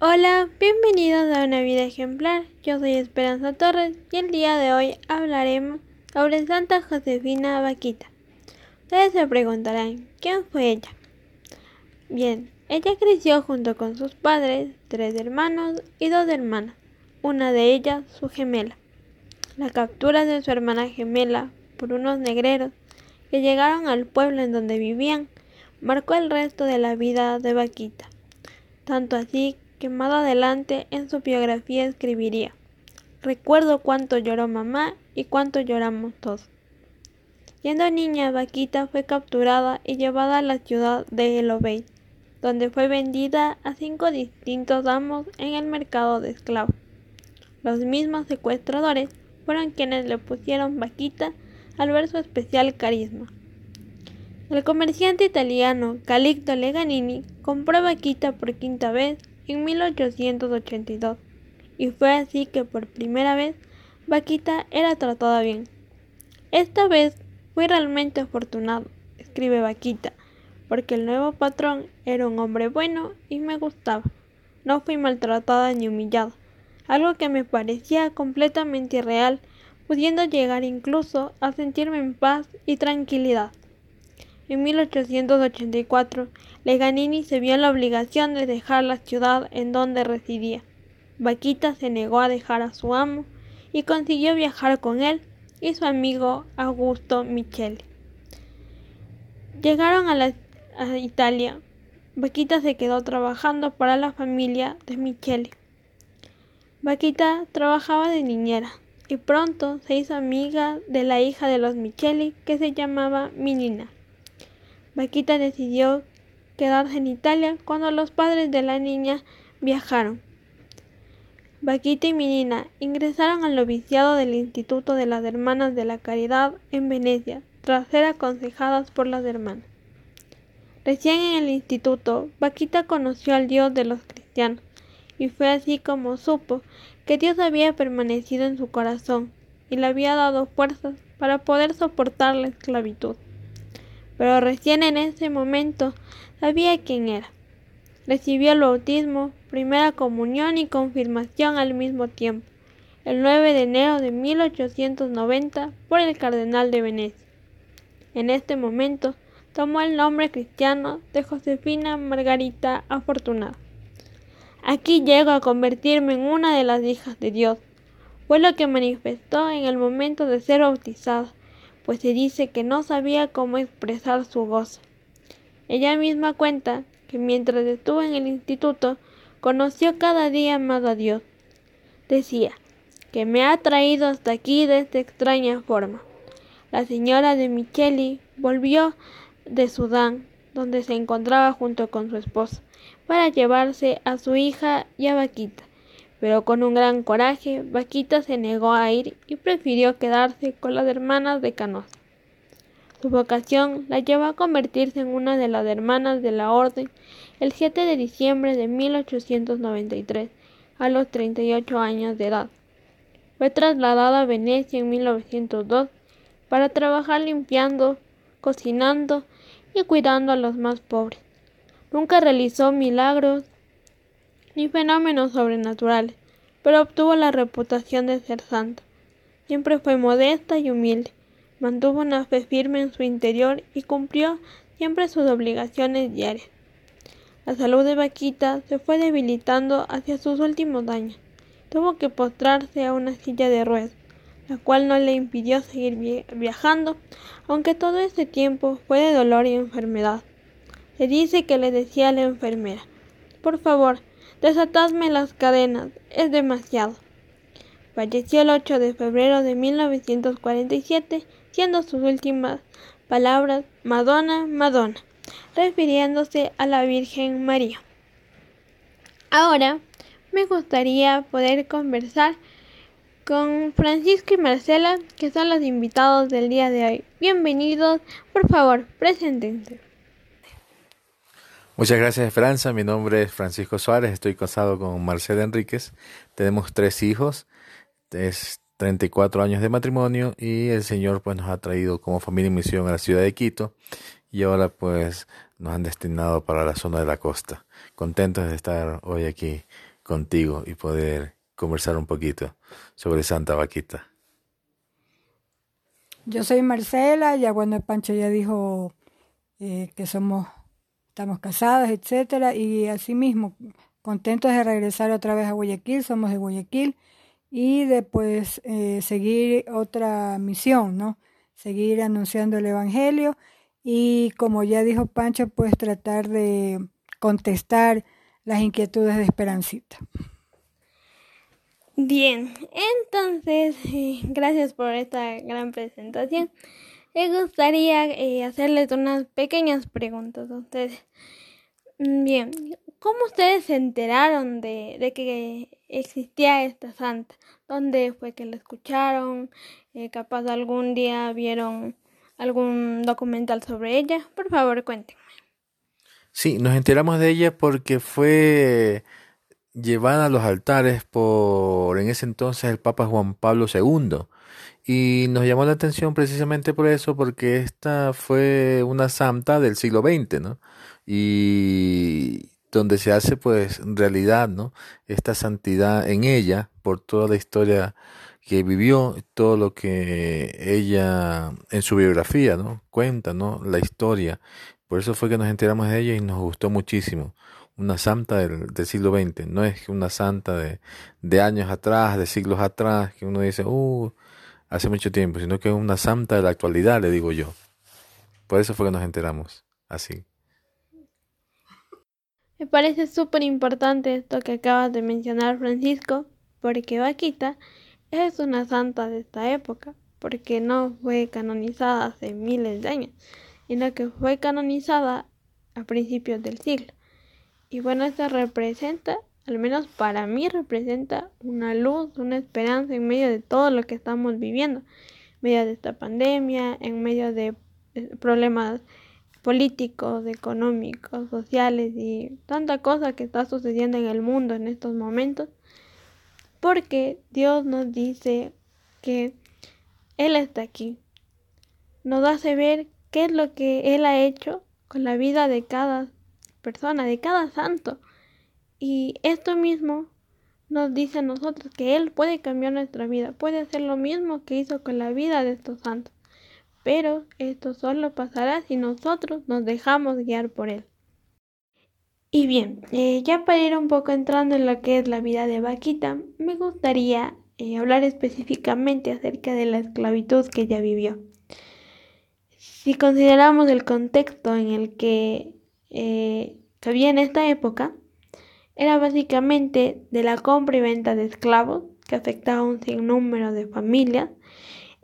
Hola, bienvenidos a una vida ejemplar. Yo soy Esperanza Torres y el día de hoy hablaremos sobre Santa Josefina Vaquita. Ustedes se preguntarán, ¿quién fue ella? Bien, ella creció junto con sus padres, tres hermanos y dos hermanas, una de ellas su gemela. La captura de su hermana gemela por unos negreros que llegaron al pueblo en donde vivían marcó el resto de la vida de Vaquita, tanto así que más adelante en su biografía escribiría, recuerdo cuánto lloró mamá y cuánto lloramos todos. Siendo niña, Vaquita fue capturada y llevada a la ciudad de El donde fue vendida a cinco distintos amos en el mercado de esclavos. Los mismos secuestradores fueron quienes le pusieron Vaquita al ver su especial carisma. El comerciante italiano Calixto Leganini compró Vaquita por quinta vez en 1882 y fue así que por primera vez Vaquita era tratada bien. Esta vez fui realmente afortunado, escribe Vaquita, porque el nuevo patrón era un hombre bueno y me gustaba. No fui maltratada ni humillada, algo que me parecía completamente irreal, pudiendo llegar incluso a sentirme en paz y tranquilidad. En 1884, Leganini se vio en la obligación de dejar la ciudad en donde residía. Vaquita se negó a dejar a su amo y consiguió viajar con él y su amigo Augusto Michele. Llegaron a, la, Italia. Vaquita se quedó trabajando para la familia de Michele. Vaquita trabajaba de niñera y pronto se hizo amiga de la hija de los Micheli que se llamaba Minina. Vaquita decidió quedarse en Italia cuando los padres de la niña viajaron. Vaquita y Minina ingresaron al noviciado del Instituto de las Hermanas de la Caridad en Venecia, tras ser aconsejadas por las hermanas. Recién en el instituto, Vaquita conoció al Dios de los cristianos, y fue así como supo que Dios había permanecido en su corazón y le había dado fuerzas para poder soportar la esclavitud pero recién en ese momento sabía quién era. Recibió el bautismo, primera comunión y confirmación al mismo tiempo, el 9 de enero de 1890 por el cardenal de Venecia. En este momento tomó el nombre cristiano de Josefina Margarita Afortunada. Aquí llego a convertirme en una de las hijas de Dios. Fue lo que manifestó en el momento de ser bautizada pues se dice que no sabía cómo expresar su gozo. Ella misma cuenta que mientras estuvo en el instituto conoció cada día más a Dios. Decía que me ha traído hasta aquí de esta extraña forma. La señora de Micheli volvió de Sudán, donde se encontraba junto con su esposa, para llevarse a su hija y a Vaquita pero con un gran coraje, Vaquita se negó a ir y prefirió quedarse con las hermanas de Canosa. Su vocación la llevó a convertirse en una de las hermanas de la Orden el 7 de diciembre de 1893, a los 38 años de edad. Fue trasladada a Venecia en 1902 para trabajar limpiando, cocinando y cuidando a los más pobres. Nunca realizó milagros ni fenómenos sobrenaturales, pero obtuvo la reputación de ser santa. Siempre fue modesta y humilde, mantuvo una fe firme en su interior y cumplió siempre sus obligaciones diarias. La salud de Vaquita se fue debilitando hacia sus últimos años. Tuvo que postrarse a una silla de ruedas, la cual no le impidió seguir viajando, aunque todo ese tiempo fue de dolor y enfermedad. Se dice que le decía a la enfermera, por favor, Desatadme las cadenas, es demasiado. Falleció el 8 de febrero de 1947, siendo sus últimas palabras Madonna, Madonna, refiriéndose a la Virgen María. Ahora me gustaría poder conversar con Francisco y Marcela, que son los invitados del día de hoy. Bienvenidos, por favor, preséntense. Muchas gracias Esperanza, mi nombre es Francisco Suárez, estoy casado con Marcela Enríquez, tenemos tres hijos, es 34 años de matrimonio y el Señor pues nos ha traído como familia en misión a la ciudad de Quito y ahora pues nos han destinado para la zona de la costa. Contentos de estar hoy aquí contigo y poder conversar un poquito sobre Santa Vaquita. Yo soy Marcela, ya bueno, Pancho ya dijo eh, que somos, estamos casadas, etcétera, y asimismo, contentos de regresar otra vez a Guayaquil, somos de Guayaquil, y después eh, seguir otra misión, ¿no? Seguir anunciando el Evangelio y como ya dijo Pancho, pues tratar de contestar las inquietudes de Esperancita. Bien, entonces, eh, gracias por esta gran presentación. Me gustaría eh, hacerles unas pequeñas preguntas a ustedes. Mm, bien, ¿cómo ustedes se enteraron de, que existía esta santa? ¿Dónde fue que la escucharon? Eh, capaz algún día vieron algún documental sobre ella. Por favor, cuéntenme. Sí, nos enteramos de ella porque fue llevada a los altares por en ese entonces el Papa Juan Pablo II. Y nos llamó la atención precisamente por eso, porque esta fue una santa del siglo XX, ¿no? Y donde se hace pues realidad, ¿no? Esta santidad en ella por toda la historia que vivió, todo lo que ella en su biografía, ¿no? Cuenta, ¿no? La historia. Por eso fue que nos enteramos de ella y nos gustó muchísimo. Una santa del, siglo XX, no es una santa de, de, años atrás, de siglos atrás, que uno dice, uh, hace mucho tiempo, sino que es una santa de la actualidad, le digo yo. Por eso fue que nos enteramos así. Me parece súper importante esto que acabas de mencionar, Francisco, porque Vaquita es una santa de esta época, porque no fue canonizada hace miles de años, sino que fue canonizada a principios del siglo. Y bueno, esto representa, al menos para mí, representa una luz, una esperanza en medio de todo lo que estamos viviendo, en medio de esta pandemia, en medio de problemas políticos, económicos, sociales y tanta cosa que está sucediendo en el mundo en estos momentos. Porque Dios nos dice que Él está aquí. Nos hace ver qué es lo que Él ha hecho con la vida de cada persona, de cada santo. Y esto mismo nos dice a nosotros que Él puede cambiar nuestra vida, puede hacer lo mismo que hizo con la vida de estos santos pero esto solo pasará si nosotros nos dejamos guiar por él. Y bien, eh, ya para ir un poco entrando en lo que es la vida de Vaquita, me gustaría eh, hablar específicamente acerca de la esclavitud que ella vivió. Si consideramos el contexto en el que eh, en esta época, era básicamente de la compra y venta de esclavos que afectaba a un sinnúmero de familias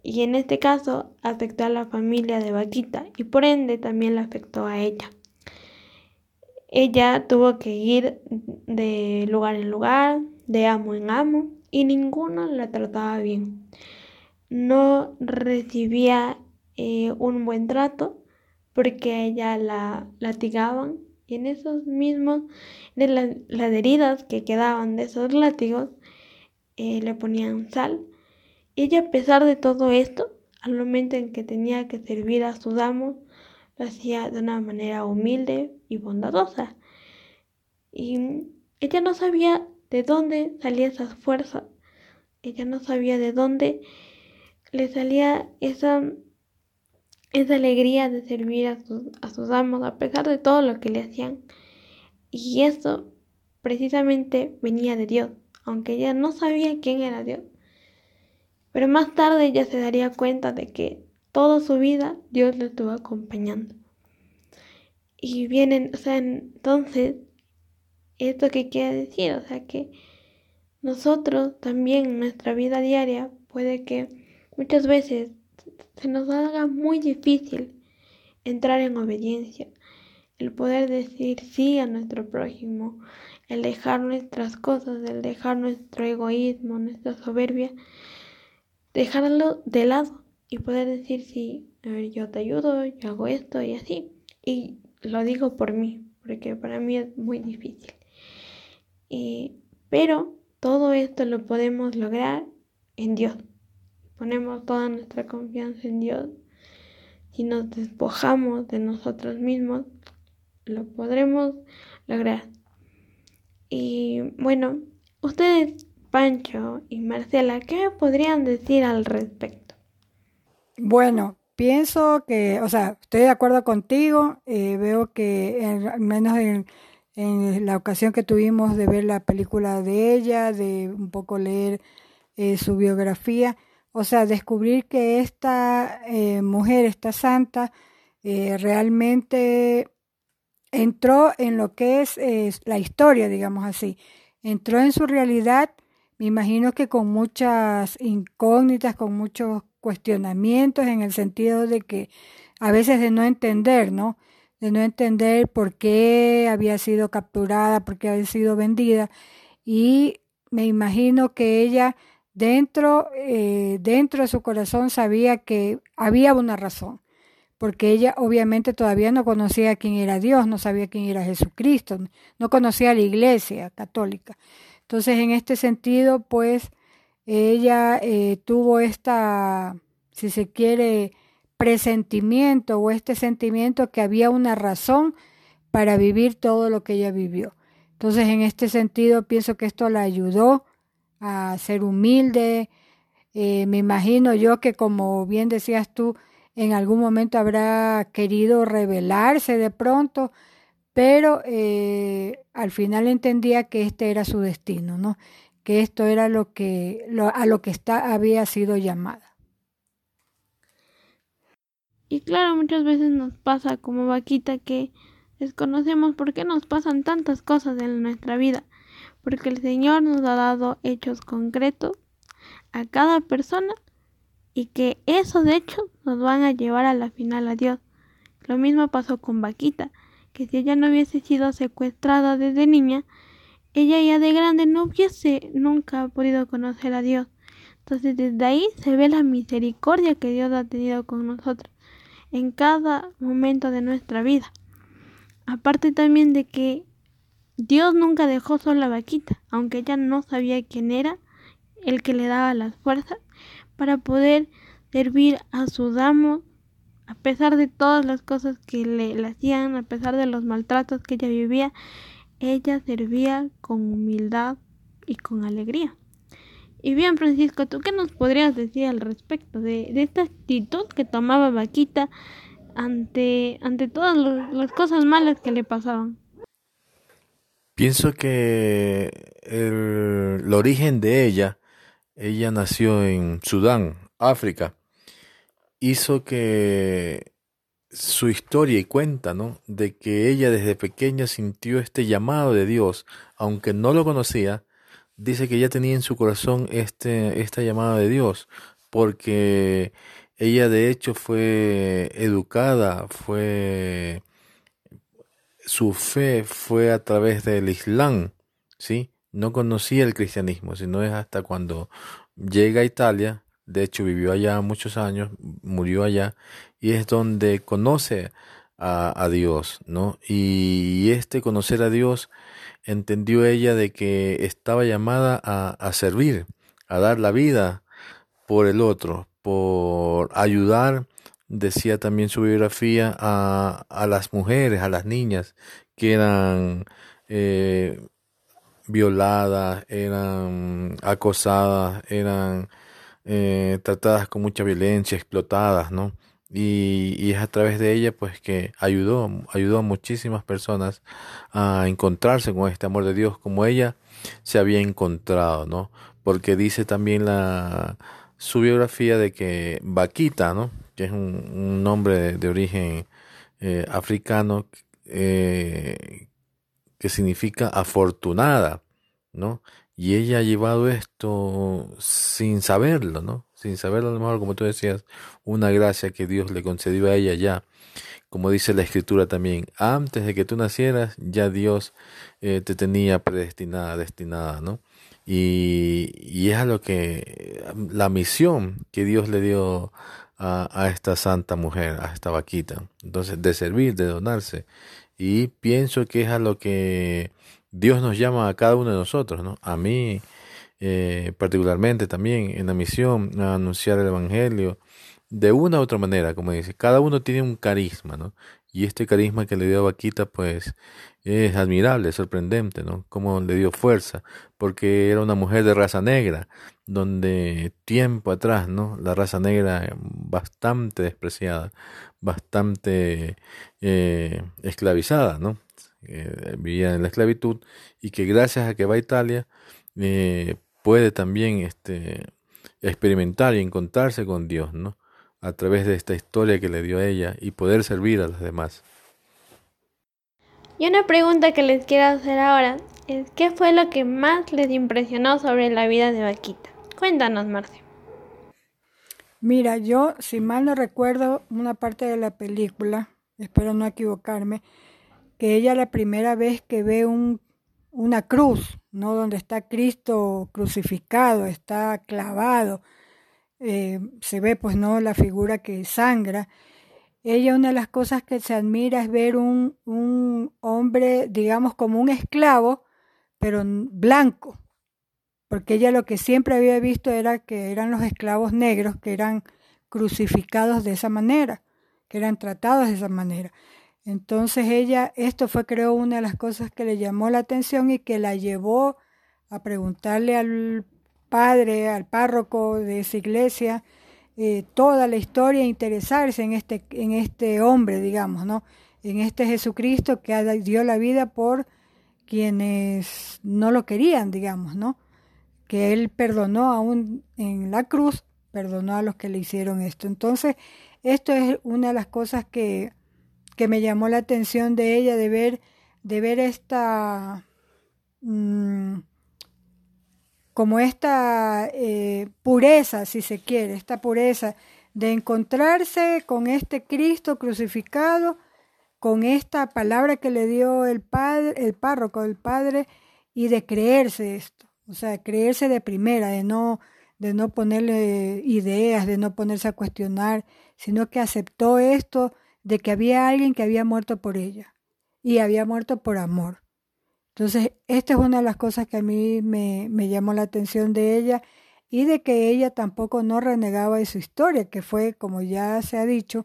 y en este caso afectó a la familia de Vaquita y por ende también la afectó a ella. Ella tuvo que ir de lugar en lugar, de amo en amo y ninguno la trataba bien. No recibía eh, un buen trato porque ella la latigaban y en esos mismos, de las heridas que quedaban de esos látigos, eh, le ponían sal ella, a pesar de todo esto, al momento en que tenía que servir a sus amos, lo hacía de una manera humilde y bondadosa. Y ella no sabía de dónde salía esa fuerza. Ella no sabía de dónde le salía esa, esa alegría de servir a sus, a sus amos, a pesar de todo lo que le hacían. Y eso precisamente venía de Dios, aunque ella no sabía quién era Dios. Pero más tarde ella se daría cuenta de que toda su vida Dios le estuvo acompañando. Y vienen, o sea, entonces, ¿esto qué quiere decir? O sea, que nosotros también en nuestra vida diaria puede que muchas veces se nos haga muy difícil entrar en obediencia, el poder decir sí a nuestro prójimo, el dejar nuestras cosas, el dejar nuestro egoísmo, nuestra soberbia dejarlo de lado y poder decir, sí, a ver, yo te ayudo, yo hago esto y así. Y lo digo por mí, porque para mí es muy difícil. pero todo esto lo podemos lograr en Dios. Ponemos toda nuestra confianza en Dios. Si nos despojamos de nosotros mismos, lo podremos lograr. Y bueno, Ustedes, Pancho y Marcela, ¿qué podrían decir al respecto? Bueno, pienso que, o sea, estoy de acuerdo contigo, eh, veo que al menos en, en, la ocasión que tuvimos de ver la película de ella, de un poco leer eh, su biografía, o sea, descubrir que esta eh, mujer, esta santa, eh, realmente entró en lo que es, la historia, digamos así, entró en su realidad, me imagino que con muchas incógnitas, con muchos cuestionamientos, en el sentido de que a veces de no entender, ¿no? De no entender por qué había sido capturada, por qué había sido vendida. Y me imagino que ella dentro, eh, dentro de su corazón sabía que había una razón, porque ella obviamente todavía no conocía quién era Dios, no sabía quién era Jesucristo, no conocía la iglesia católica. Entonces, en este sentido, pues, ella eh, tuvo esta, si se quiere, presentimiento o este sentimiento que había una razón para vivir todo lo que ella vivió. Entonces, en este sentido, pienso que esto la ayudó a ser humilde. Eh, me imagino yo que, como bien decías tú, en algún momento habrá querido rebelarse de pronto, pero eh, al final entendía que este era su destino, ¿no? Que esto era lo que a lo que está, había sido llamada. Y claro, muchas veces nos pasa como vaquita que desconocemos por qué nos pasan tantas cosas en nuestra vida porque el Señor nos ha dado hechos concretos a cada persona y que esos hechos nos van a llevar a la final a Dios. Lo mismo pasó con Vaquita, que si ella no hubiese sido secuestrada desde niña, ella ya de grande no hubiese nunca podido conocer a Dios. Entonces desde ahí se ve la misericordia que Dios ha tenido con nosotros en cada momento de nuestra vida. Aparte también de que Dios nunca dejó sola a Vaquita, aunque ella no sabía quién era el que le daba las fuerzas para poder servir a su damo a pesar de todas las cosas que le, hacían, a pesar de los maltratos que ella vivía, ella servía con humildad y con alegría. Y bien, Francisco, ¿tú qué nos podrías decir al respecto de, esta actitud que tomaba Vaquita ante, ante todas las cosas malas que le pasaban? Pienso que el, origen de ella, ella nació en Sudán, África, hizo que su historia y cuenta, ¿no? De que ella desde pequeña sintió este llamado de Dios, aunque no lo conocía, dice que ella tenía en su corazón este, esta llamada de Dios, porque ella de hecho fue educada, fue su fe fue a través del Islam, ¿sí? No conocía el cristianismo, sino es hasta cuando llega a Italia, de hecho vivió allá muchos años, murió allá, y es donde conoce a, Dios, ¿no? Y, este conocer a Dios entendió ella de que estaba llamada a, a servir, a dar la vida por el otro, por ayudar decía también su biografía a, a las mujeres, a las niñas que eran eh, violadas, eran acosadas, eran eh, tratadas con mucha violencia, explotadas, ¿no? Y, y, es a través de ella pues que ayudó, ayudó a muchísimas personas a encontrarse con este amor de Dios como ella se había encontrado, ¿no? Porque dice también la su biografía de que Vaquita, ¿no? Que es un, nombre de, origen eh, africano eh, que significa afortunada, ¿no? Y ella ha llevado esto sin saberlo, ¿no? Sin saberlo, a lo mejor, como tú decías, una gracia que Dios le concedió a ella ya. Como dice la escritura también, antes de que tú nacieras, ya Dios eh, te tenía predestinada, destinada, ¿no? Y, y es a lo que, la misión que Dios le dio a, esta santa mujer, a esta vaquita. Entonces, de servir, de donarse. Y pienso que es a lo que Dios nos llama a cada uno de nosotros, ¿no? A mí eh, particularmente también en la misión, a anunciar el Evangelio de una u otra manera, como dice. Cada uno tiene un carisma, ¿no? Y este carisma que le dio a Vaquita, pues es admirable, sorprendente, ¿no? Cómo le dio fuerza, porque era una mujer de raza negra, donde tiempo atrás, ¿no? La raza negra bastante despreciada, bastante eh, esclavizada, ¿no? Eh, vivía en la esclavitud y que gracias a que va a Italia eh, puede también este, experimentar y encontrarse con Dios, ¿no? A través de esta historia que le dio a ella y poder servir a los demás. Y una pregunta que les quiero hacer ahora es ¿qué fue lo que más les impresionó sobre la vida de Vaquita? Cuéntanos, Marce. Mira, yo, si mal no recuerdo, una parte de la película, espero no equivocarme, que ella la primera vez que ve un, una cruz, ¿no? Donde está Cristo crucificado, está clavado, eh, se ve pues no la figura que sangra. Ella una de las cosas que se admira es ver un, un hombre, digamos, como un esclavo, pero blanco, porque ella lo que siempre había visto era que eran los esclavos negros que eran crucificados de esa manera, que eran tratados de esa manera. Entonces ella, esto fue creo una de las cosas que le llamó la atención y que la llevó a preguntarle al padre, al párroco de esa iglesia, eh, toda la historia interesarse en este, en este hombre, digamos, ¿no? En este Jesucristo que dio la vida por quienes no lo querían, digamos, ¿no? Que él perdonó aún en la cruz, perdonó a los que le hicieron esto. Entonces, esto es una de las cosas que que me llamó la atención de ella, de ver, de ver esta, mm, como esta eh, pureza, si se quiere, esta pureza de encontrarse con este Cristo crucificado, con esta palabra que le dio el padre, el párroco, el padre, y de creerse esto, o sea, creerse de primera, de no, de no ponerle ideas, de no ponerse a cuestionar, sino que aceptó esto de que había alguien que había muerto por ella y había muerto por amor. Entonces, esta es una de las cosas que a mí me, llamó la atención de ella y de que ella tampoco no renegaba de su historia, que fue, como ya se ha dicho,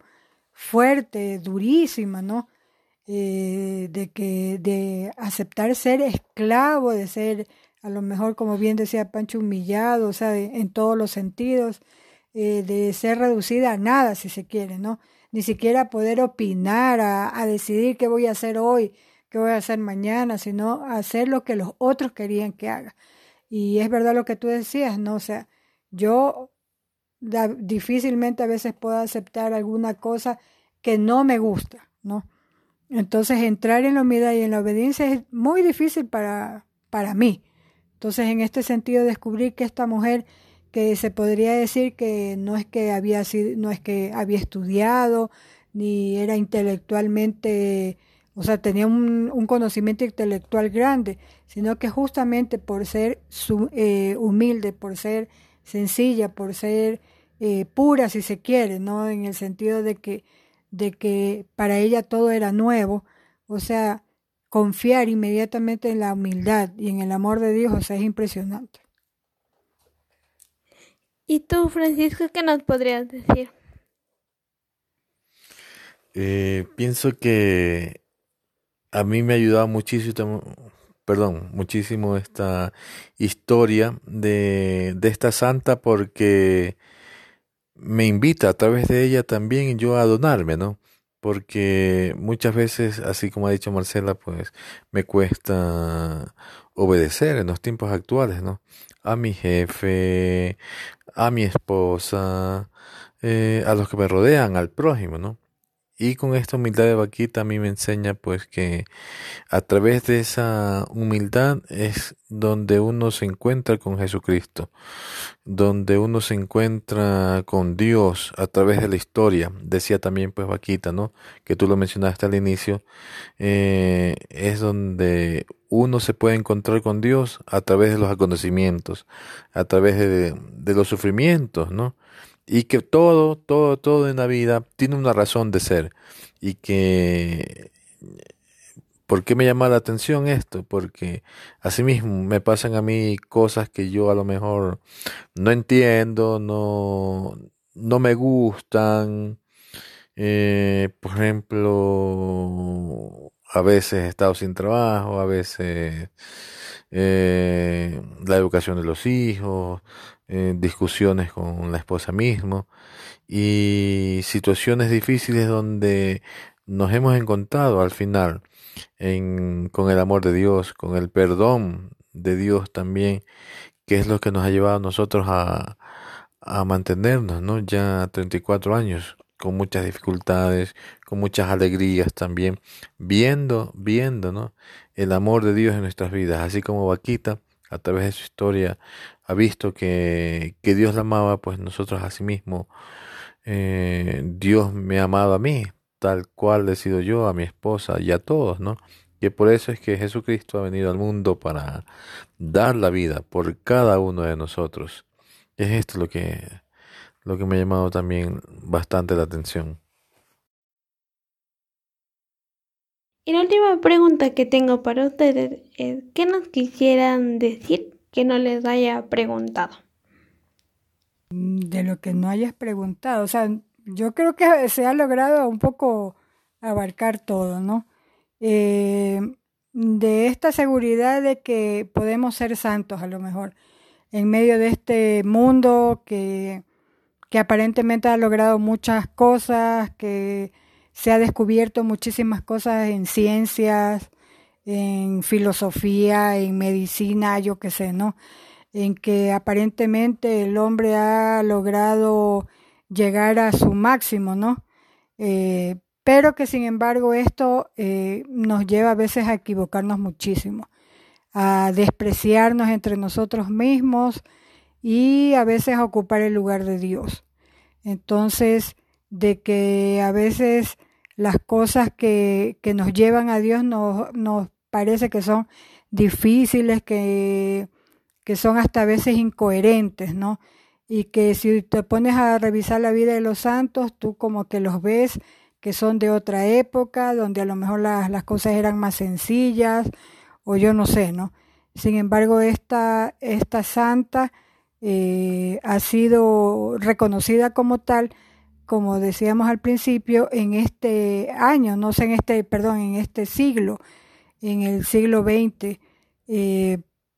fuerte, durísima, ¿no? Eh, de que de aceptar ser esclavo, de ser, a lo mejor, como bien decía Pancho, humillado, o sea, en todos los sentidos, eh, de ser reducida a nada, si se quiere, ¿no? ni siquiera poder opinar, a, decidir qué voy a hacer hoy, qué voy a hacer mañana, sino hacer lo que los otros querían que haga. Y es verdad lo que tú decías, ¿no? O sea, yo difícilmente a veces puedo aceptar alguna cosa que no me gusta, ¿no? Entonces entrar en la humildad y en la obediencia es muy difícil para, para mí. Entonces en este sentido descubrir que esta mujer que se podría decir que no es que había sido, no es que había estudiado ni era intelectualmente, o sea, tenía un, conocimiento intelectual grande, sino que justamente por ser su, eh, humilde, por ser sencilla, por ser eh, pura, si se quiere, ¿no? En el sentido de que, de que para ella todo era nuevo, o sea, confiar inmediatamente en la humildad y en el amor de Dios, o sea, es impresionante. ¿Y tú, Francisco, qué nos podrías decir? Eh, pienso que a mí me ha ayudado muchísimo, perdón, muchísimo esta historia de, de esta santa porque me invita a través de ella también yo a donarme, ¿no? Porque muchas veces, así como ha dicho Marcela, pues me cuesta obedecer en los tiempos actuales, ¿no? A mi jefe, a mi esposa, eh, a los que me rodean, al prójimo, ¿no? Y con esta humildad de vaquita a mí me enseña pues que a través de esa humildad es donde uno se encuentra con Jesucristo, donde uno se encuentra con Dios a través de la historia. Decía también pues vaquita, ¿no? Que tú lo mencionaste al inicio, eh, es donde uno se puede encontrar con Dios a través de los acontecimientos, a través de, de los sufrimientos, ¿no? Y que todo, todo, todo en la vida tiene una razón de ser y que ¿Por qué me llama la atención esto? Porque asimismo me pasan a mí cosas que yo a lo mejor no entiendo, no, no me gustan, Eh, por ejemplo, a veces he estado sin trabajo, a veces eh, la educación de los hijos, eh, discusiones con la esposa mismo y situaciones difíciles donde nos hemos encontrado al final con el amor de Dios, con el perdón de Dios también, que es lo que nos ha llevado a nosotros a, a mantenernos, ¿no? Ya 34 años, con muchas dificultades, con muchas alegrías también, viendo, viendo, ¿no? El amor de Dios en nuestras vidas, así como Vaquita, a través de su historia, ha visto que, que Dios la amaba, pues nosotros asimismo, eh, Dios me ha amado a mí, tal cual he sido yo, a mi esposa y a todos, ¿no? Que por eso es que Jesucristo ha venido al mundo para dar la vida por cada uno de nosotros. Es esto lo que, lo que me ha llamado también bastante la atención. Y la última pregunta que tengo para ustedes es, ¿qué nos quisieran decir que no les haya preguntado? De lo que no hayas preguntado, o sea, yo creo que se ha logrado un poco abarcar todo, ¿no? Eh, de esta seguridad de que podemos ser santos a lo mejor en medio de este mundo que, que aparentemente ha logrado muchas cosas, que se ha descubierto muchísimas cosas en ciencias, en filosofía, en medicina, yo qué sé, ¿no? En que aparentemente el hombre ha logrado llegar a su máximo, ¿no? Eh, pero que sin embargo esto eh, nos lleva a veces a equivocarnos muchísimo, a despreciarnos entre nosotros mismos y a veces a ocupar el lugar de Dios. Entonces, de que a veces las cosas que, que nos llevan a Dios nos, nos parece que son difíciles, que, que son hasta a veces incoherentes, ¿no? y que si te pones a revisar la vida de los santos, tú como que los ves que son de otra época, donde a lo mejor las, las cosas eran más sencillas, o yo no sé, ¿no? Sin embargo, esta, esta santa eh, ha sido reconocida como tal, como decíamos al principio, en este año, no sé, en este, perdón, en este siglo, en el siglo XX, eh,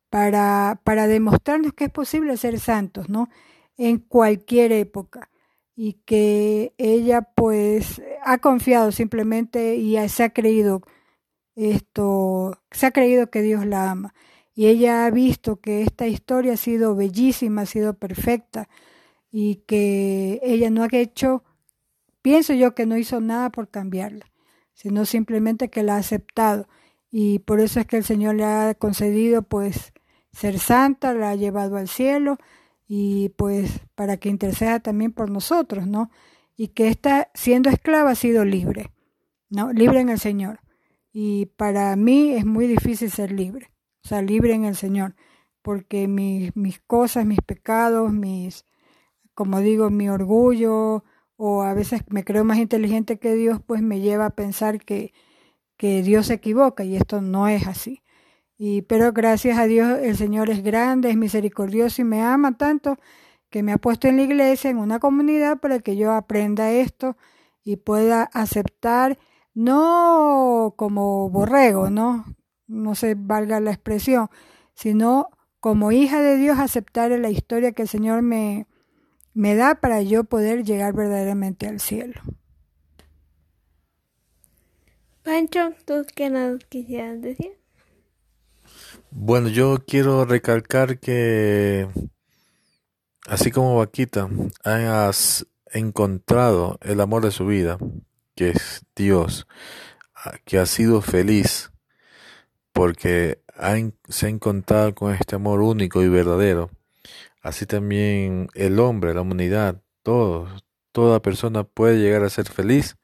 para, para demostrarnos que es posible ser santos, ¿no? en cualquier época. Y que ella pues ha confiado simplemente y se ha creído esto, se ha creído que Dios la ama. Y ella ha visto que esta historia ha sido bellísima, ha sido perfecta y que ella no ha hecho, pienso yo que no hizo nada por cambiarla, sino simplemente que la ha aceptado y por eso es que el Señor le ha concedido pues ser santa, la ha llevado al cielo y pues para que interceda también por nosotros, ¿no? Y que esta, siendo esclava, ha sido libre, ¿no? Libre en el Señor. Y para mí es muy difícil ser libre, o sea, libre en el Señor, porque mis, mis cosas, mis pecados, mis, como digo, mi orgullo, o a veces me creo más inteligente que Dios, pues me lleva a pensar que, que Dios se equivoca y esto no es así. Y, pero gracias a Dios el Señor es grande, es misericordioso y me ama tanto que me ha puesto en la iglesia, en una comunidad, para que yo aprenda esto y pueda aceptar, no como borrego, ¿no? No se valga la expresión, sino como hija de Dios aceptar la historia que el Señor me, me da para yo poder llegar verdaderamente al cielo. Pancho, ¿tú qué nos quisieras decir? Bueno, yo quiero recalcar que así como Vaquita hayas encontrado el amor de su vida, que es Dios, que ha sido feliz porque se ha encontrado con este amor único y verdadero. Así también el hombre, la humanidad, todos, toda persona puede llegar a ser feliz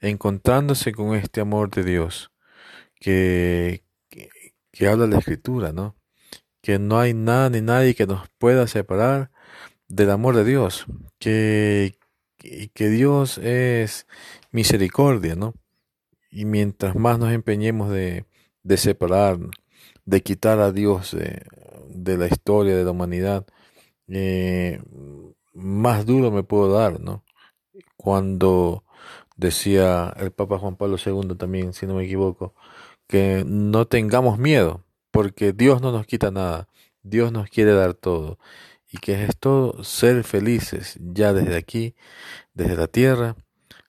encontrándose con este amor de Dios, que, que habla la escritura, ¿no? Que no hay nada ni nadie que nos pueda separar del amor de Dios, que, que Dios es misericordia, ¿no? Y mientras más nos empeñemos de, de separar, de quitar a Dios de, la historia de la humanidad, eh, más duro me puedo dar, ¿no? Cuando Decía el Papa Juan Pablo II también, si no me equivoco, que no tengamos miedo, porque Dios no nos quita nada, Dios nos quiere dar todo, y que es todo ser felices ya desde aquí, desde la tierra,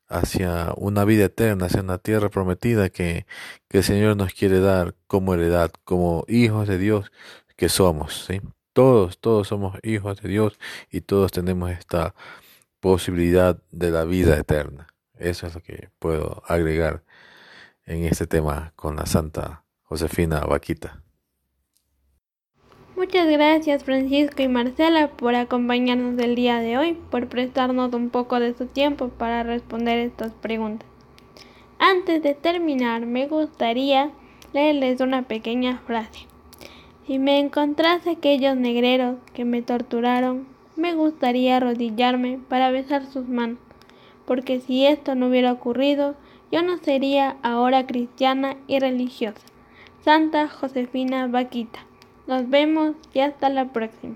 hacia una vida eterna, hacia una tierra prometida que, que el Señor nos quiere dar como heredad, como hijos de Dios que somos, ¿sí? Todos, todos somos hijos de Dios y todos tenemos esta posibilidad de la vida eterna. Eso es lo que puedo agregar en este tema con la Santa Josefina Vaquita. Muchas gracias Francisco y Marcela por acompañarnos el día de hoy, por prestarnos un poco de su tiempo para responder estas preguntas. Antes de terminar, me gustaría leerles una pequeña frase. Si me encontrase aquellos negreros que me torturaron, me gustaría arrodillarme para besar sus manos, porque si esto no hubiera ocurrido, yo no sería ahora cristiana y religiosa. Santa Josefina Vaquita. Nos vemos y hasta la próxima.